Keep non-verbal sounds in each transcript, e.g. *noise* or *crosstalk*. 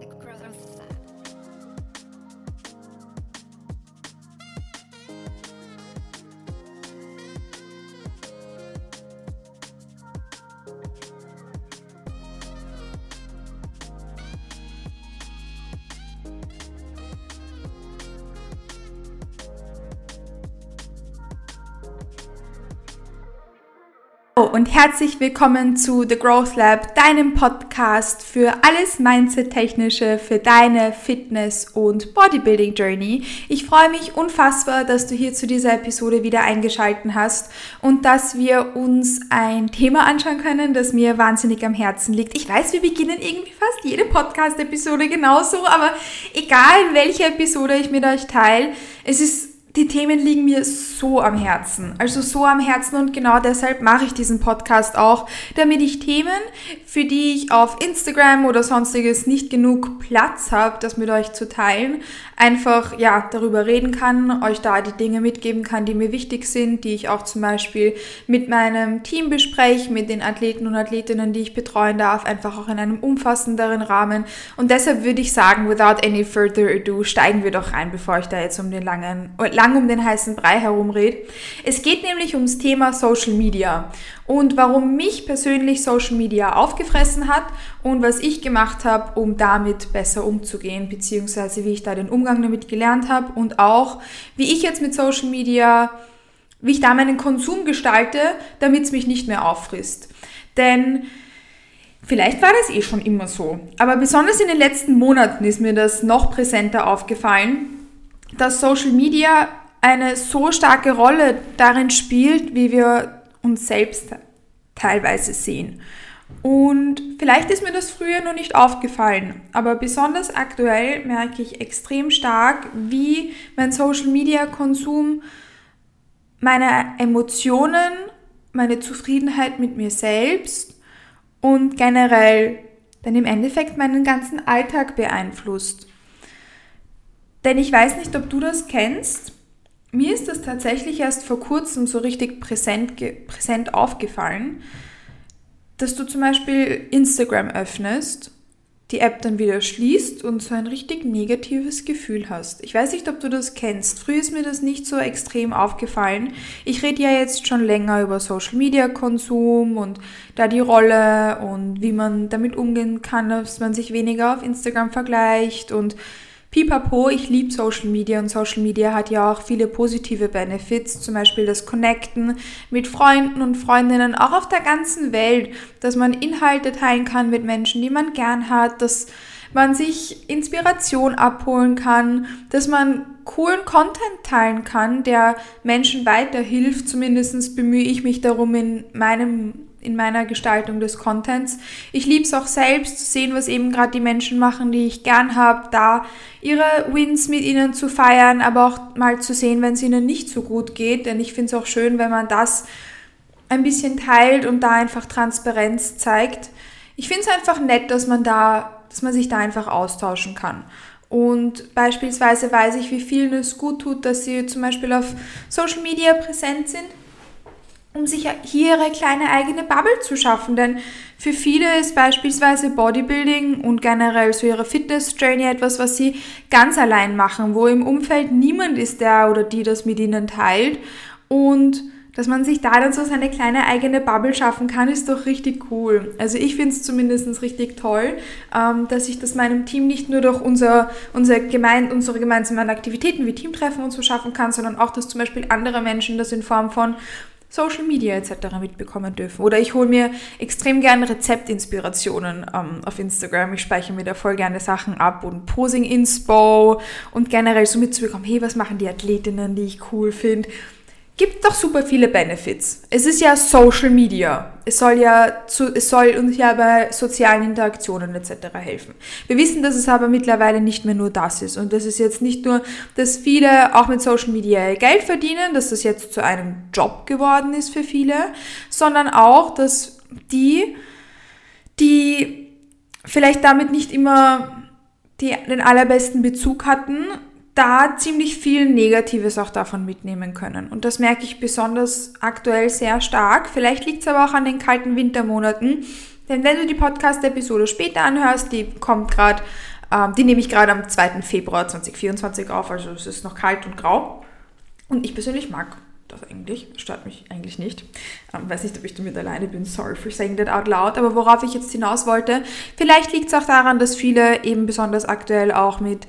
the croissant. Und herzlich willkommen zu The Growth Lab, deinem Podcast für alles Mindset-Technische für deine Fitness- und Bodybuilding-Journey. Ich freue mich unfassbar, dass du hier zu dieser Episode wieder eingeschalten hast und dass wir uns ein Thema anschauen können, das mir wahnsinnig am Herzen liegt. Ich weiß, wir beginnen irgendwie fast jede Podcast-Episode genauso, aber egal welche Episode ich mit euch teile, es ist die Themen liegen mir so am Herzen. Also so am Herzen und genau deshalb mache ich diesen Podcast auch, damit ich Themen, für die ich auf Instagram oder sonstiges nicht genug Platz habe, das mit euch zu teilen, einfach ja darüber reden kann, euch da die Dinge mitgeben kann, die mir wichtig sind, die ich auch zum Beispiel mit meinem Team bespreche, mit den Athleten und Athletinnen, die ich betreuen darf, einfach auch in einem umfassenderen Rahmen. Und deshalb würde ich sagen, without any further ado, steigen wir doch rein, bevor ich da jetzt um den langen, lang um den heißen Brei herumrede. Es geht nämlich ums Thema Social Media und warum mich persönlich Social Media aufgefressen hat und was ich gemacht habe, um damit besser umzugehen, beziehungsweise wie ich da den Umgang damit gelernt habe und auch wie ich jetzt mit Social Media, wie ich da meinen Konsum gestalte, damit es mich nicht mehr auffrisst. Denn Vielleicht war das eh schon immer so, aber besonders in den letzten Monaten ist mir das noch präsenter aufgefallen, dass Social Media eine so starke Rolle darin spielt, wie wir uns selbst teilweise sehen. Und vielleicht ist mir das früher noch nicht aufgefallen, aber besonders aktuell merke ich extrem stark, wie mein Social-Media-Konsum meine Emotionen, meine Zufriedenheit mit mir selbst und generell dann im Endeffekt meinen ganzen Alltag beeinflusst. Denn ich weiß nicht, ob du das kennst. Mir ist das tatsächlich erst vor kurzem so richtig präsent, präsent aufgefallen, dass du zum Beispiel Instagram öffnest, die App dann wieder schließt und so ein richtig negatives Gefühl hast. Ich weiß nicht, ob du das kennst. Früher ist mir das nicht so extrem aufgefallen. Ich rede ja jetzt schon länger über Social Media Konsum und da die Rolle und wie man damit umgehen kann, dass man sich weniger auf Instagram vergleicht und Pipapo, ich liebe Social Media und Social Media hat ja auch viele positive Benefits, zum Beispiel das Connecten mit Freunden und Freundinnen, auch auf der ganzen Welt, dass man Inhalte teilen kann mit Menschen, die man gern hat, dass man sich Inspiration abholen kann, dass man coolen Content teilen kann, der Menschen weiterhilft. Zumindest bemühe ich mich darum in meinem in meiner Gestaltung des Contents. Ich liebe es auch selbst zu sehen, was eben gerade die Menschen machen, die ich gern habe, da ihre Wins mit ihnen zu feiern, aber auch mal zu sehen, wenn es ihnen nicht so gut geht. Denn ich finde es auch schön, wenn man das ein bisschen teilt und da einfach Transparenz zeigt. Ich finde es einfach nett, dass man da, dass man sich da einfach austauschen kann. Und beispielsweise weiß ich, wie vielen es gut tut, dass sie zum Beispiel auf Social Media präsent sind um sich hier ihre kleine eigene Bubble zu schaffen. Denn für viele ist beispielsweise Bodybuilding und generell so ihre Fitness-Journey etwas, was sie ganz allein machen, wo im Umfeld niemand ist, der oder die das mit ihnen teilt. Und dass man sich da dann so seine kleine eigene Bubble schaffen kann, ist doch richtig cool. Also ich finde es zumindest richtig toll, ähm, dass ich das meinem Team nicht nur durch unser, unser gemein, unsere gemeinsamen Aktivitäten wie Teamtreffen und so schaffen kann, sondern auch, dass zum Beispiel andere Menschen das in Form von Social Media etc. mitbekommen dürfen. Oder ich hole mir extrem gerne Rezeptinspirationen ähm, auf Instagram. Ich speichere mir da voll gerne Sachen ab und Posing Inspo und generell so mitzubekommen, hey, was machen die Athletinnen, die ich cool finde gibt doch super viele Benefits. Es ist ja Social Media. Es soll ja zu, es soll uns ja bei sozialen Interaktionen etc. helfen. Wir wissen, dass es aber mittlerweile nicht mehr nur das ist. Und das ist jetzt nicht nur, dass viele auch mit Social Media Geld verdienen, dass das jetzt zu einem Job geworden ist für viele, sondern auch, dass die, die vielleicht damit nicht immer die, den allerbesten Bezug hatten, da ziemlich viel Negatives auch davon mitnehmen können. Und das merke ich besonders aktuell sehr stark. Vielleicht liegt es aber auch an den kalten Wintermonaten. Denn wenn du die Podcast-Episode später anhörst, die kommt gerade Ähm, die nehme ich gerade am 2. Februar 2024 auf, also es ist noch kalt und grau. Und ich persönlich mag das eigentlich, stört mich eigentlich nicht. Ähm, weiß nicht, ob ich damit alleine bin, sorry for saying that out loud, aber worauf ich jetzt hinaus wollte, vielleicht liegt es auch daran, dass viele eben besonders aktuell auch mit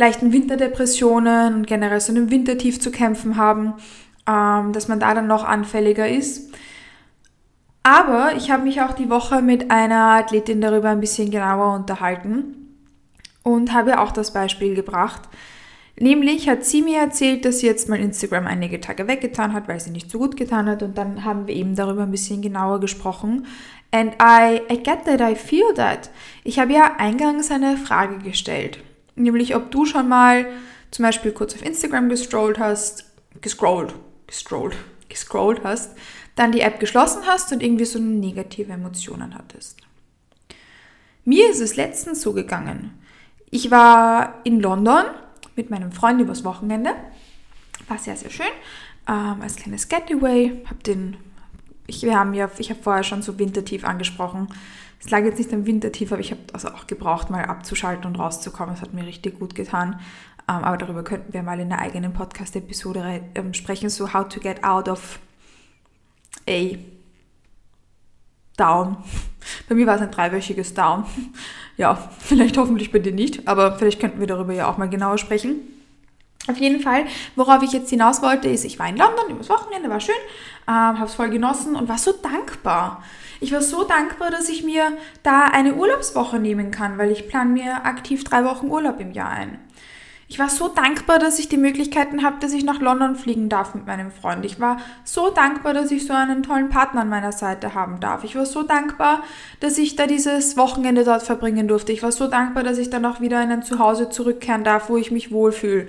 leichten Winterdepressionen und generell so einem Wintertief zu kämpfen haben, ähm, dass man da dann noch anfälliger ist. Aber ich habe mich auch die Woche mit einer Athletin darüber ein bisschen genauer unterhalten und habe auch das Beispiel gebracht, Nämlich hat sie mir erzählt, dass sie jetzt mal Instagram einige Tage weggetan hat, weil sie nicht so gut getan hat. Und dann haben wir eben darüber ein bisschen genauer gesprochen. And I, I get that, I feel that. Ich habe ja eingangs eine Frage gestellt. Nämlich, ob du schon mal zum Beispiel kurz auf Instagram gestrollt hast, gescrollt, gestrollt, gescrollt hast, dann die App geschlossen hast und irgendwie so negative Emotionen hattest. Mir ist es letztens so gegangen. Ich war in London mit meinem Freund übers Wochenende. War sehr, sehr schön. Ähm, als kleines Getaway. Hab den, ich, wir haben ja, ich habe vorher schon so Wintertief angesprochen. Es lag jetzt nicht am Wintertief, aber ich habe also auch gebraucht, mal abzuschalten und rauszukommen. Das hat mir richtig gut getan. Ähm, aber darüber könnten wir mal in einer eigenen Podcast-Episode ähm, sprechen, so how to get out of a down. Bei mir war es ein dreiwöchiges Down. *laughs* Ja, vielleicht hoffentlich bei dir nicht, aber vielleicht könnten wir darüber ja auch mal genauer sprechen. Auf jeden Fall, worauf ich jetzt hinaus wollte, ist, ich war in London übers Wochenende, war schön, ähm, habe es voll genossen und war so dankbar. Ich war so dankbar, dass ich mir da eine Urlaubswoche nehmen kann, weil ich plane mir aktiv drei Wochen Urlaub im Jahr ein. Ich war so dankbar, dass ich die Möglichkeiten habe, dass ich nach London fliegen darf mit meinem Freund. Ich war so dankbar, dass ich so einen tollen Partner an meiner Seite haben darf. Ich war so dankbar, dass ich da dieses Wochenende dort verbringen durfte. Ich war so dankbar, dass ich dann auch wieder in ein Zuhause zurückkehren darf, wo ich mich wohlfühle.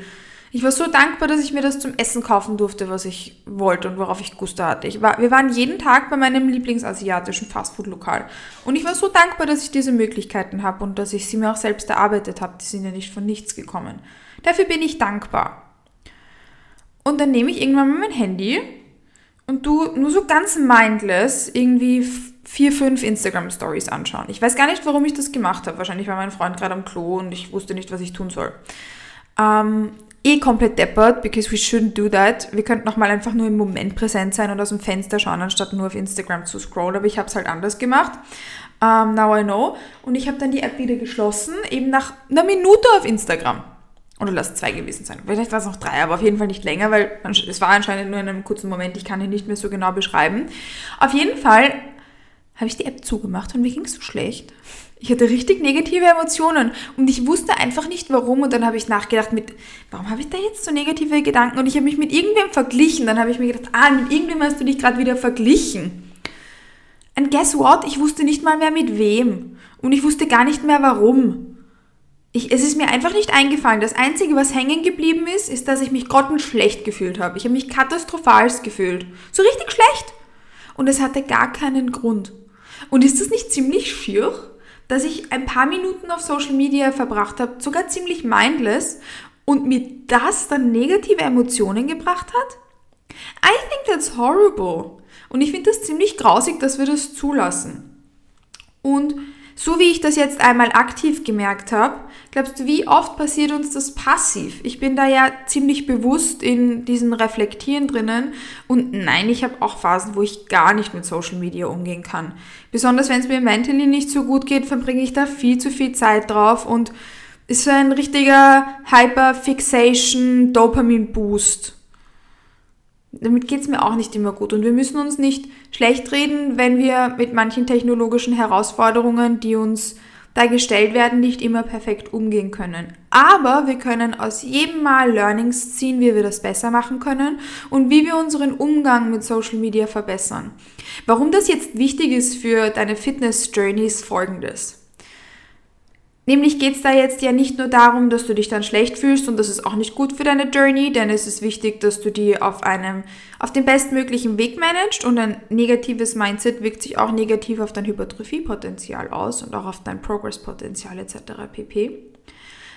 Ich war so dankbar, dass ich mir das zum Essen kaufen durfte, was ich wollte und worauf ich Gusto hatte. Ich war, wir waren jeden Tag bei meinem Lieblingsasiatischen Fastfood-Lokal. Und ich war so dankbar, dass ich diese Möglichkeiten habe und dass ich sie mir auch selbst erarbeitet habe. Die sind ja nicht von nichts gekommen. Dafür bin ich dankbar. Und dann nehme ich irgendwann mal mein Handy und du nur so ganz mindless irgendwie vier, fünf Instagram-Stories anschauen. Ich weiß gar nicht, warum ich das gemacht habe. Wahrscheinlich war mein Freund gerade am Klo und ich wusste nicht, was ich tun soll. Ähm, eh komplett deppert, because we shouldn't do that. Wir könnten auch mal einfach nur im Moment präsent sein und aus dem Fenster schauen, anstatt nur auf Instagram zu scrollen. Aber ich habe es halt anders gemacht. Um, now I know. Und ich habe dann die App wieder geschlossen, eben nach einer Minute auf Instagram. Oder lass zwei gewesen sein. Vielleicht war es noch drei, aber auf jeden Fall nicht länger, weil es war anscheinend nur in einem kurzen Moment. Ich kann ihn nicht mehr so genau beschreiben. Auf jeden Fall habe ich die App zugemacht und mir ging es so schlecht. Ich hatte richtig negative Emotionen und ich wusste einfach nicht warum und dann habe ich nachgedacht mit, warum habe ich da jetzt so negative Gedanken und ich habe mich mit irgendwem verglichen. Dann habe ich mir gedacht, ah, mit irgendwem hast du dich gerade wieder verglichen. And guess what? Ich wusste nicht mal mehr mit wem und ich wusste gar nicht mehr warum ich, es ist mir einfach nicht eingefallen. Das Einzige, was hängen geblieben ist, ist, dass ich mich grottenschlecht gefühlt habe. Ich habe mich katastrophal gefühlt. So richtig schlecht. Und es hatte gar keinen Grund. Und ist das nicht ziemlich schier, dass ich ein paar Minuten auf Social Media verbracht habe, sogar ziemlich mindless, und mir das dann negative Emotionen gebracht hat? I think that's horrible. Und ich finde das ziemlich grausig, dass wir das zulassen. Und so wie ich das jetzt einmal aktiv gemerkt habe, glaubst du, wie oft passiert uns das passiv? Ich bin da ja ziemlich bewusst in diesen Reflektieren drinnen und nein, ich habe auch Phasen, wo ich gar nicht mit Social Media umgehen kann. Besonders wenn es mir mentally nicht so gut geht, verbringe ich da viel zu viel Zeit drauf und ist so ein richtiger Hyperfixation Dopamin Boost damit geht es mir auch nicht immer gut. Und wir müssen uns nicht schlecht reden, wenn wir mit manchen technologischen Herausforderungen, die uns da gestellt werden, nicht immer perfekt umgehen können. Aber wir können aus jedem Mal Learnings ziehen, wie wir das besser machen können und wie wir unseren Umgang mit Social Media verbessern. Warum das jetzt wichtig ist für deine Fitness Journey ist folgendes. Nämlich geht es da jetzt ja nicht nur darum, dass du dich dann schlecht fühlst und das ist auch nicht gut für deine Journey, denn es ist wichtig, dass du die auf einem, auf dem bestmöglichen Weg managst und ein negatives Mindset wirkt sich auch negativ auf dein Hypertrophiepotenzial aus und auch auf dein Progresspotenzial etc. pp.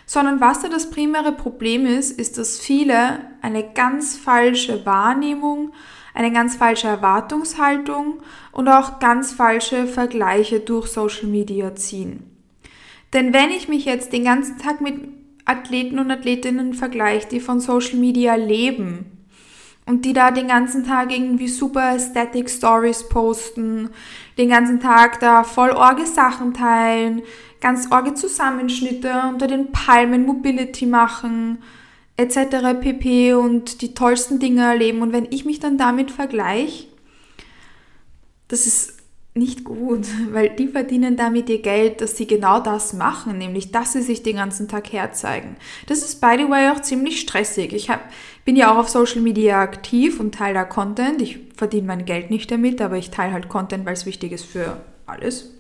Sondern was da das primäre Problem ist, ist, dass viele eine ganz falsche Wahrnehmung, eine ganz falsche Erwartungshaltung und auch ganz falsche Vergleiche durch Social Media ziehen. Denn wenn ich mich jetzt den ganzen Tag mit Athleten und Athletinnen vergleiche, die von Social Media leben und die da den ganzen Tag irgendwie super Aesthetic Stories posten, den ganzen Tag da voll orge Sachen teilen, ganz orge Zusammenschnitte unter den Palmen Mobility machen, etc. pp. und die tollsten Dinge erleben. Und wenn ich mich dann damit vergleiche, das ist nicht gut, *laughs* weil die verdienen damit ihr Geld, dass sie genau das machen, nämlich dass sie sich den ganzen Tag herzeigen. Das ist, by the way, auch ziemlich stressig. Ich hab, bin ja auch auf Social Media aktiv und teile da Content. Ich verdiene mein Geld nicht damit, aber ich teile halt Content, weil es wichtig ist für alles,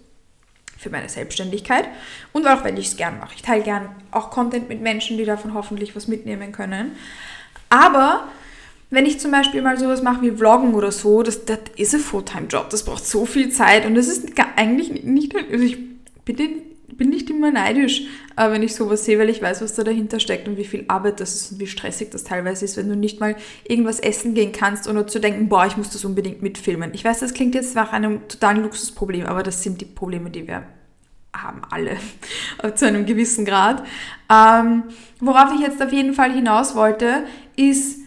für meine Selbstständigkeit und auch, weil ich es gern mache. Ich teile gern auch Content mit Menschen, die davon hoffentlich was mitnehmen können. Aber wenn ich zum Beispiel mal sowas mache wie Vloggen oder so, das, das ist ein Fulltime-Job. Das braucht so viel Zeit und das ist eigentlich nicht, also ich bin, bin nicht immer neidisch, äh, wenn ich sowas sehe, weil ich weiß, was da dahinter steckt und wie viel Arbeit das ist und wie stressig das teilweise ist, wenn du nicht mal irgendwas essen gehen kannst und zu denken, boah, ich muss das unbedingt mitfilmen. Ich weiß, das klingt jetzt nach einem totalen Luxusproblem, aber das sind die Probleme, die wir haben alle *laughs* zu einem gewissen Grad. Ähm, worauf ich jetzt auf jeden Fall hinaus wollte, ist,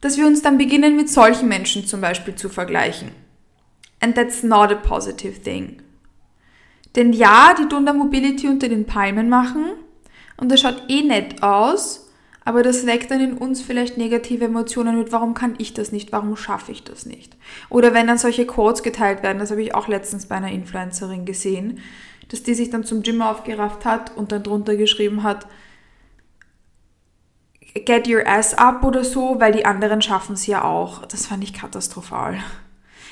dass wir uns dann beginnen mit solchen Menschen zum Beispiel zu vergleichen. And that's not a positive thing. Denn ja, die tun da Mobility unter den Palmen machen und das schaut eh nett aus, aber das weckt dann in uns vielleicht negative Emotionen mit, warum kann ich das nicht, warum schaffe ich das nicht? Oder wenn dann solche Quotes geteilt werden, das habe ich auch letztens bei einer Influencerin gesehen, dass die sich dann zum Gym aufgerafft hat und dann drunter geschrieben hat, get your ass up oder so, weil die anderen schaffen es ja auch. Das fand ich katastrophal.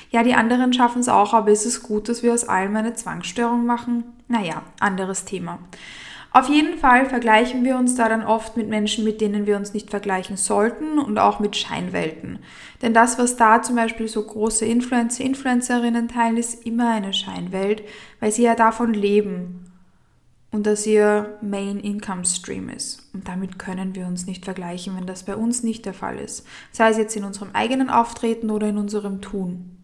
Ja, die anderen schaffen es auch, aber ist es gut, dass wir aus allem eine Zwangsstörung machen? Naja, anderes Thema. Auf jeden Fall vergleichen wir uns da dann oft mit Menschen, mit denen wir uns nicht vergleichen sollten und auch mit Scheinwelten. Denn das, was da zum Beispiel so große Influencer, Influencerinnen teilen, ist immer eine Scheinwelt, weil sie ja davon leben und dass ihr Main Income Stream ist. Und damit können wir uns nicht vergleichen, wenn das bei uns nicht der Fall ist. Sei es jetzt in unserem eigenen Auftreten oder in unserem Tun.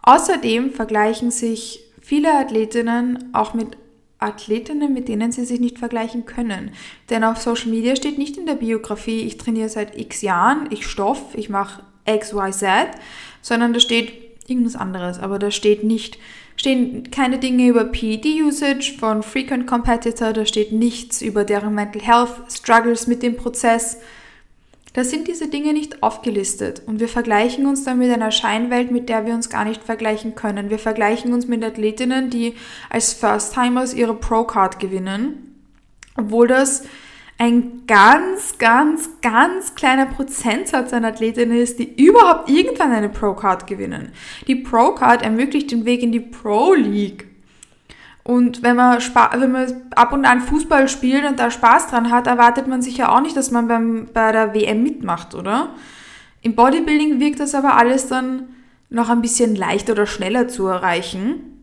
Außerdem vergleichen sich viele Athletinnen auch mit Athletinnen, mit denen sie sich nicht vergleichen können. Denn auf Social Media steht nicht in der Biografie, ich trainiere seit x Jahren, ich stoff, ich mache X, Y, Z, sondern da steht irgendwas anderes. Aber da steht nicht, stehen keine Dinge über PED-Usage von Frequent Competitor, da steht nichts über deren Mental Health Struggles mit dem Prozess. Da sind diese Dinge nicht aufgelistet und wir vergleichen uns dann mit einer Scheinwelt, mit der wir uns gar nicht vergleichen können. Wir vergleichen uns mit Athletinnen, die als First-Timers ihre Pro-Card gewinnen, obwohl das ein ganz, ganz, ganz kleiner Prozentsatz an Athletinnen ist, die überhaupt irgendwann eine Pro-Card gewinnen. Die Pro-Card ermöglicht den Weg in die Pro-League. Und wenn man, wenn man ab und an Fußball spielt und da Spaß dran hat, erwartet man sich ja auch nicht, dass man beim, bei der WM mitmacht, oder? Im Bodybuilding wirkt das aber alles dann noch ein bisschen leichter oder schneller zu erreichen.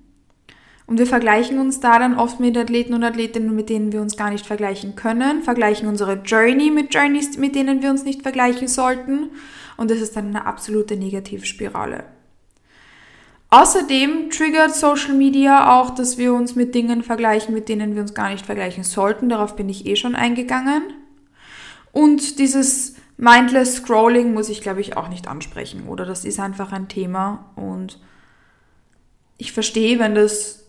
Und wir vergleichen uns da dann oft mit Athleten und Athletinnen, mit denen wir uns gar nicht vergleichen können, vergleichen unsere Journey mit Journeys, mit denen wir uns nicht vergleichen sollten. Und das ist dann eine absolute Negativspirale. Außerdem triggert Social Media auch, dass wir uns mit Dingen vergleichen, mit denen wir uns gar nicht vergleichen sollten. Darauf bin ich eh schon eingegangen. Und dieses Mindless Scrolling muss ich, glaube ich, auch nicht ansprechen. Oder das ist einfach ein Thema. Und ich verstehe, wenn das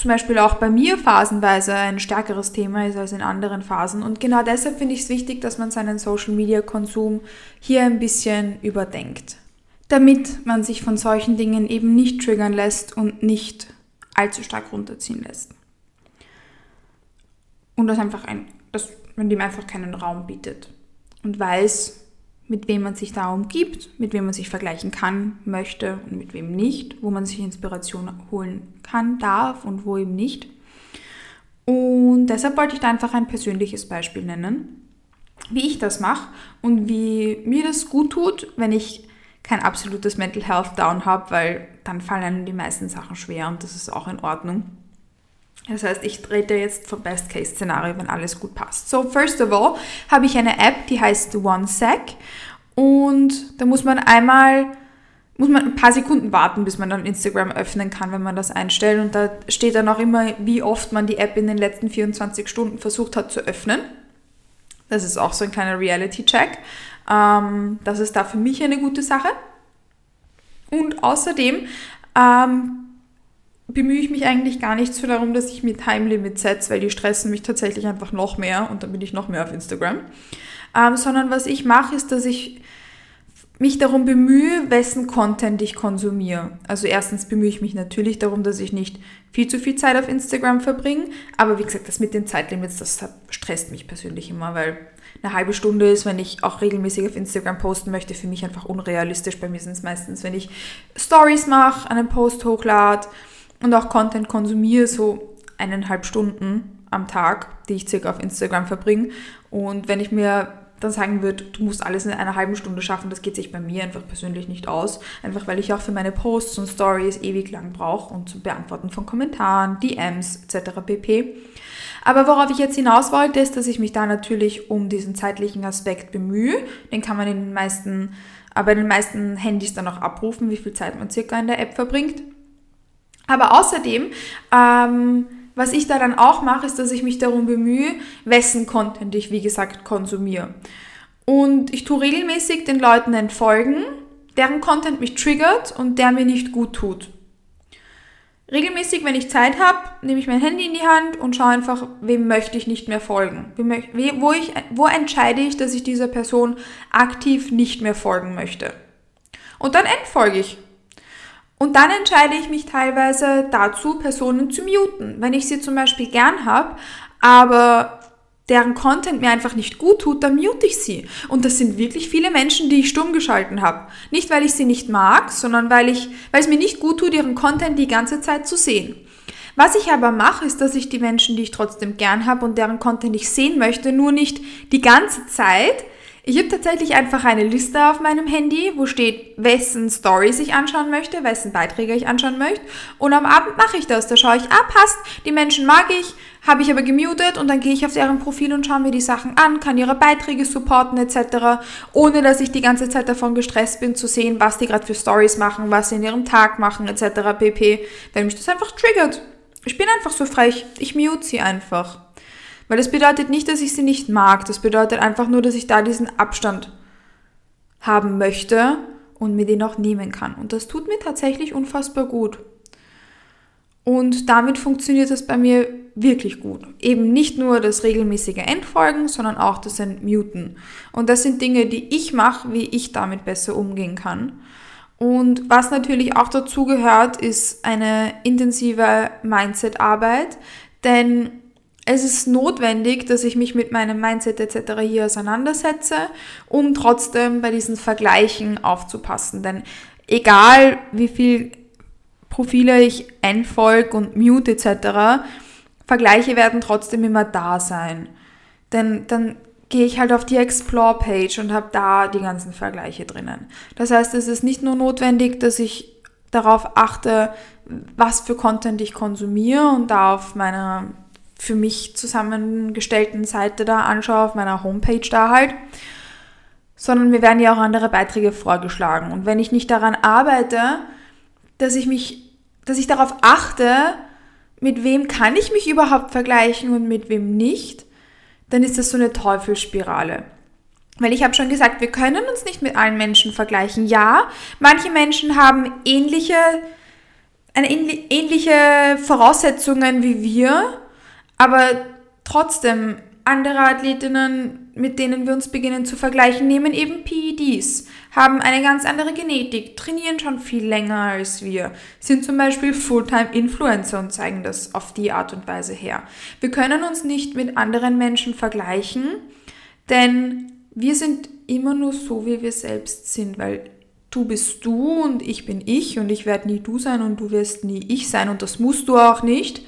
zum Beispiel auch bei mir phasenweise ein stärkeres Thema ist als in anderen Phasen. Und genau deshalb finde ich es wichtig, dass man seinen Social-Media-Konsum hier ein bisschen überdenkt, damit man sich von solchen Dingen eben nicht triggern lässt und nicht allzu stark runterziehen lässt. Und das einfach ein, dass man dem einfach keinen Raum bietet und weiß, mit wem man sich da umgibt, mit wem man sich vergleichen kann, möchte und mit wem nicht, wo man sich Inspiration holen kann, darf und wo eben nicht. Und deshalb wollte ich da einfach ein persönliches Beispiel nennen, wie ich das mache und wie mir das gut tut, wenn ich kein absolutes Mental Health Down habe, weil dann fallen einem die meisten Sachen schwer und das ist auch in Ordnung. Das heißt, ich rede jetzt vom Best-Case-Szenario, wenn alles gut passt. So, first of all, habe ich eine App, die heißt OneSec. Und da muss man einmal, muss man ein paar Sekunden warten, bis man dann Instagram öffnen kann, wenn man das einstellt. Und da steht dann auch immer, wie oft man die App in den letzten 24 Stunden versucht hat zu öffnen. Das ist auch so ein kleiner Reality-Check. Ähm, das ist da für mich eine gute Sache. Und außerdem ähm, bemühe ich mich eigentlich gar nicht so darum, dass ich mir Time Limit setze, weil die stressen mich tatsächlich einfach noch mehr und dann bin ich noch mehr auf Instagram. Ähm, sondern was ich mache, ist, dass ich mich darum bemühe, wessen Content ich konsumiere. Also erstens bemühe ich mich natürlich darum, dass ich nicht viel zu viel Zeit auf Instagram verbringe. Aber wie gesagt, das mit den Zeitlimits, das stresst mich persönlich immer, weil eine halbe Stunde ist, wenn ich auch regelmäßig auf Instagram posten möchte, für mich einfach unrealistisch. Bei mir sind es meistens, wenn ich Stories mache, einen Post hochlade und auch Content konsumiere, so eineinhalb Stunden am Tag, die ich circa auf Instagram verbringe. Und wenn ich mir dann sagen würde, du musst alles in einer halben Stunde schaffen, das geht sich bei mir einfach persönlich nicht aus. Einfach weil ich auch für meine Posts und Stories ewig lang brauche und zum Beantworten von Kommentaren, DMs etc. pp. Aber worauf ich jetzt hinaus wollte, ist, dass ich mich da natürlich um diesen zeitlichen Aspekt bemühe. Den kann man in den meisten, aber in den meisten Handys dann auch abrufen, wie viel Zeit man circa in der App verbringt. Aber außerdem ähm, was ich da dann auch mache, ist, dass ich mich darum bemühe, wessen Content ich, wie gesagt, konsumiere. Und ich tue regelmäßig den Leuten entfolgen, deren Content mich triggert und der mir nicht gut tut. Regelmäßig, wenn ich Zeit habe, nehme ich mein Handy in die Hand und schaue einfach, wem möchte ich nicht mehr folgen. Wo, ich, wo entscheide ich, dass ich dieser Person aktiv nicht mehr folgen möchte. Und dann entfolge ich. Und dann entscheide ich mich teilweise dazu, Personen zu muten. Wenn ich sie zum Beispiel gern habe, aber deren Content mir einfach nicht gut tut, dann mute ich sie. Und das sind wirklich viele Menschen, die ich stumm geschalten habe. Nicht, weil ich sie nicht mag, sondern weil, ich, weil es mir nicht gut tut, ihren Content die ganze Zeit zu sehen. Was ich aber mache, ist, dass ich die Menschen, die ich trotzdem gern habe und deren Content ich sehen möchte, nur nicht die ganze Zeit, ich habe tatsächlich einfach eine Liste auf meinem Handy, wo steht, wessen Stories ich anschauen möchte, wessen Beiträge ich anschauen möchte. Und am Abend mache ich das. Da schaue ich, ah, passt, die Menschen mag ich, habe ich aber gemutet und dann gehe ich auf deren Profil und schaue mir die Sachen an, kann ihre Beiträge supporten etc., ohne dass ich die ganze Zeit davon gestresst bin zu sehen, was die gerade für Stories machen, was sie in ihrem Tag machen etc. pp. Wenn mich das einfach triggert. Ich bin einfach so frech, ich mute sie einfach. Weil das bedeutet nicht, dass ich sie nicht mag. Das bedeutet einfach nur, dass ich da diesen Abstand haben möchte und mir den auch nehmen kann. Und das tut mir tatsächlich unfassbar gut. Und damit funktioniert es bei mir wirklich gut. Eben nicht nur das regelmäßige Entfolgen, sondern auch das Entmuten. Und das sind Dinge, die ich mache, wie ich damit besser umgehen kann. Und was natürlich auch dazu gehört, ist eine intensive Mindset-Arbeit. Denn es ist notwendig, dass ich mich mit meinem Mindset etc. hier auseinandersetze, um trotzdem bei diesen Vergleichen aufzupassen. Denn egal wie viel Profile ich entfolge und mute etc., Vergleiche werden trotzdem immer da sein. Denn dann gehe ich halt auf die Explore-Page und habe da die ganzen Vergleiche drinnen. Das heißt, es ist nicht nur notwendig, dass ich darauf achte, was für Content ich konsumiere und da auf meiner für mich zusammengestellten Seite da anschaue, auf meiner Homepage da halt, sondern mir werden ja auch andere Beiträge vorgeschlagen. Und wenn ich nicht daran arbeite, dass ich mich, dass ich darauf achte, mit wem kann ich mich überhaupt vergleichen und mit wem nicht, dann ist das so eine Teufelsspirale. Weil ich habe schon gesagt, wir können uns nicht mit allen Menschen vergleichen. Ja, manche Menschen haben ähnliche, ähnliche Voraussetzungen wie wir aber trotzdem, andere Athletinnen, mit denen wir uns beginnen zu vergleichen, nehmen eben PEDs, haben eine ganz andere Genetik, trainieren schon viel länger als wir, sind zum Beispiel Fulltime-Influencer und zeigen das auf die Art und Weise her. Wir können uns nicht mit anderen Menschen vergleichen, denn wir sind immer nur so, wie wir selbst sind, weil du bist du und ich bin ich und ich werde nie du sein und du wirst nie ich sein und das musst du auch nicht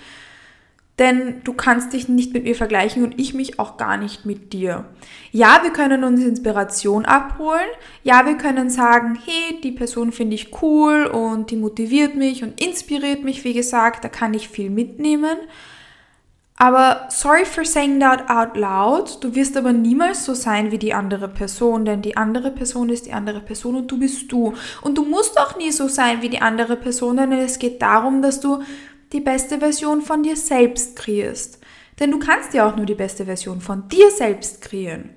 denn du kannst dich nicht mit mir vergleichen und ich mich auch gar nicht mit dir. Ja, wir können uns Inspiration abholen. Ja, wir können sagen, hey, die Person finde ich cool und die motiviert mich und inspiriert mich, wie gesagt, da kann ich viel mitnehmen. Aber sorry for saying that out loud. Du wirst aber niemals so sein wie die andere Person, denn die andere Person ist die andere Person und du bist du. Und du musst auch nie so sein wie die andere Person, denn es geht darum, dass du die beste Version von dir selbst kreierst. Denn du kannst ja auch nur die beste Version von dir selbst kreieren.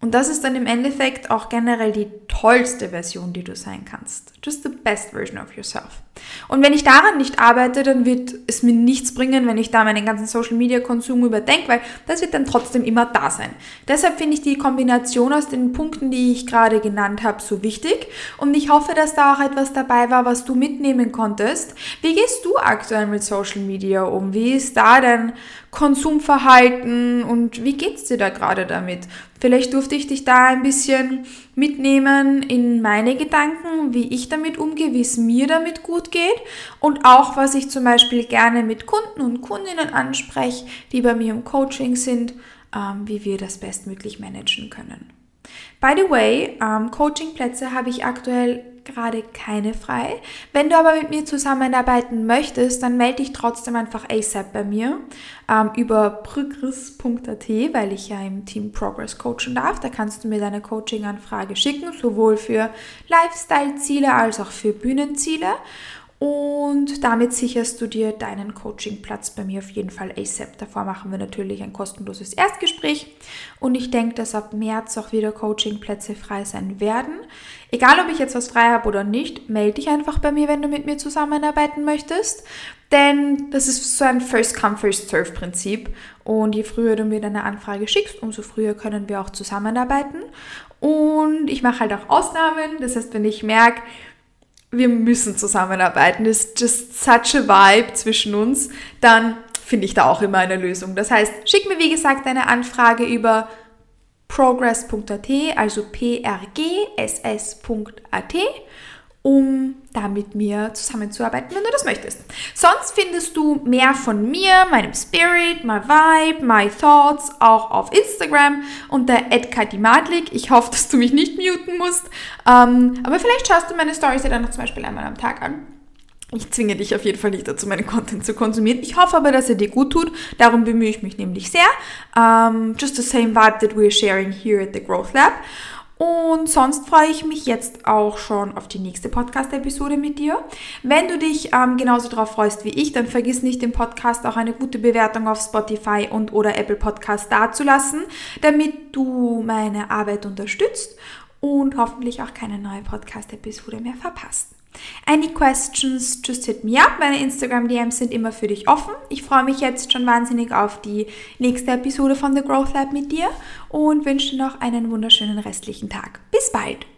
Und das ist dann im Endeffekt auch generell die tollste Version, die du sein kannst. Just the best version of yourself. Und wenn ich daran nicht arbeite, dann wird es mir nichts bringen, wenn ich da meinen ganzen Social Media Konsum überdenke, weil das wird dann trotzdem immer da sein. Deshalb finde ich die Kombination aus den Punkten, die ich gerade genannt habe, so wichtig. Und ich hoffe, dass da auch etwas dabei war, was du mitnehmen konntest. Wie gehst du aktuell mit Social Media um? Wie ist da dein Konsumverhalten und wie geht's dir da gerade damit? Vielleicht durfte ich dich da ein bisschen mitnehmen in meine Gedanken, wie ich damit umgehe, wie es mir damit gut geht und auch, was ich zum Beispiel gerne mit Kunden und Kundinnen anspreche, die bei mir im Coaching sind, ähm, wie wir das bestmöglich managen können. By the way, ähm, Coachingplätze habe ich aktuell gerade keine frei. Wenn du aber mit mir zusammenarbeiten möchtest, dann melde dich trotzdem einfach ASAP bei mir ähm, über progress.at, weil ich ja im Team Progress coachen darf. Da kannst du mir deine Coaching-Anfrage schicken, sowohl für Lifestyle-Ziele als auch für Bühnenziele. Und damit sicherst du dir deinen Coachingplatz bei mir auf jeden Fall ASAP. Davor machen wir natürlich ein kostenloses Erstgespräch. Und ich denke, dass ab März auch wieder Coachingplätze frei sein werden. Egal, ob ich jetzt was frei habe oder nicht, melde dich einfach bei mir, wenn du mit mir zusammenarbeiten möchtest. Denn das ist so ein First-Come, First-Serve-Prinzip. Und je früher du mir deine Anfrage schickst, umso früher können wir auch zusammenarbeiten. Und ich mache halt auch Ausnahmen. Das heißt, wenn ich merke, wir müssen zusammenarbeiten, das ist just such a vibe zwischen uns, dann finde ich da auch immer eine Lösung. Das heißt, schick mir wie gesagt eine Anfrage über progress.at, also prgss.at um da mit mir zusammenzuarbeiten, wenn du das möchtest. Sonst findest du mehr von mir, meinem Spirit, my Vibe, my Thoughts auch auf Instagram unter @katimadlik. Ich hoffe, dass du mich nicht muten musst, ähm, aber vielleicht schaust du meine Stories ja dann noch zum Beispiel einmal am Tag an. Ich zwinge dich auf jeden Fall nicht dazu, meinen Content zu konsumieren. Ich hoffe aber, dass er dir gut tut. Darum bemühe ich mich nämlich sehr. Um, just the same vibe that we're sharing here at the Growth Lab. Und sonst freue ich mich jetzt auch schon auf die nächste Podcast-Episode mit dir. Wenn du dich ähm, genauso darauf freust wie ich, dann vergiss nicht, dem Podcast auch eine gute Bewertung auf Spotify und oder Apple Podcast dazulassen, damit du meine Arbeit unterstützt und hoffentlich auch keine neue Podcast-Episode mehr verpasst. Any questions, just hit me up. Meine Instagram-DMs sind immer für dich offen. Ich freue mich jetzt schon wahnsinnig auf die nächste Episode von The Growth Lab mit dir und wünsche dir noch einen wunderschönen restlichen Tag. Bis bald!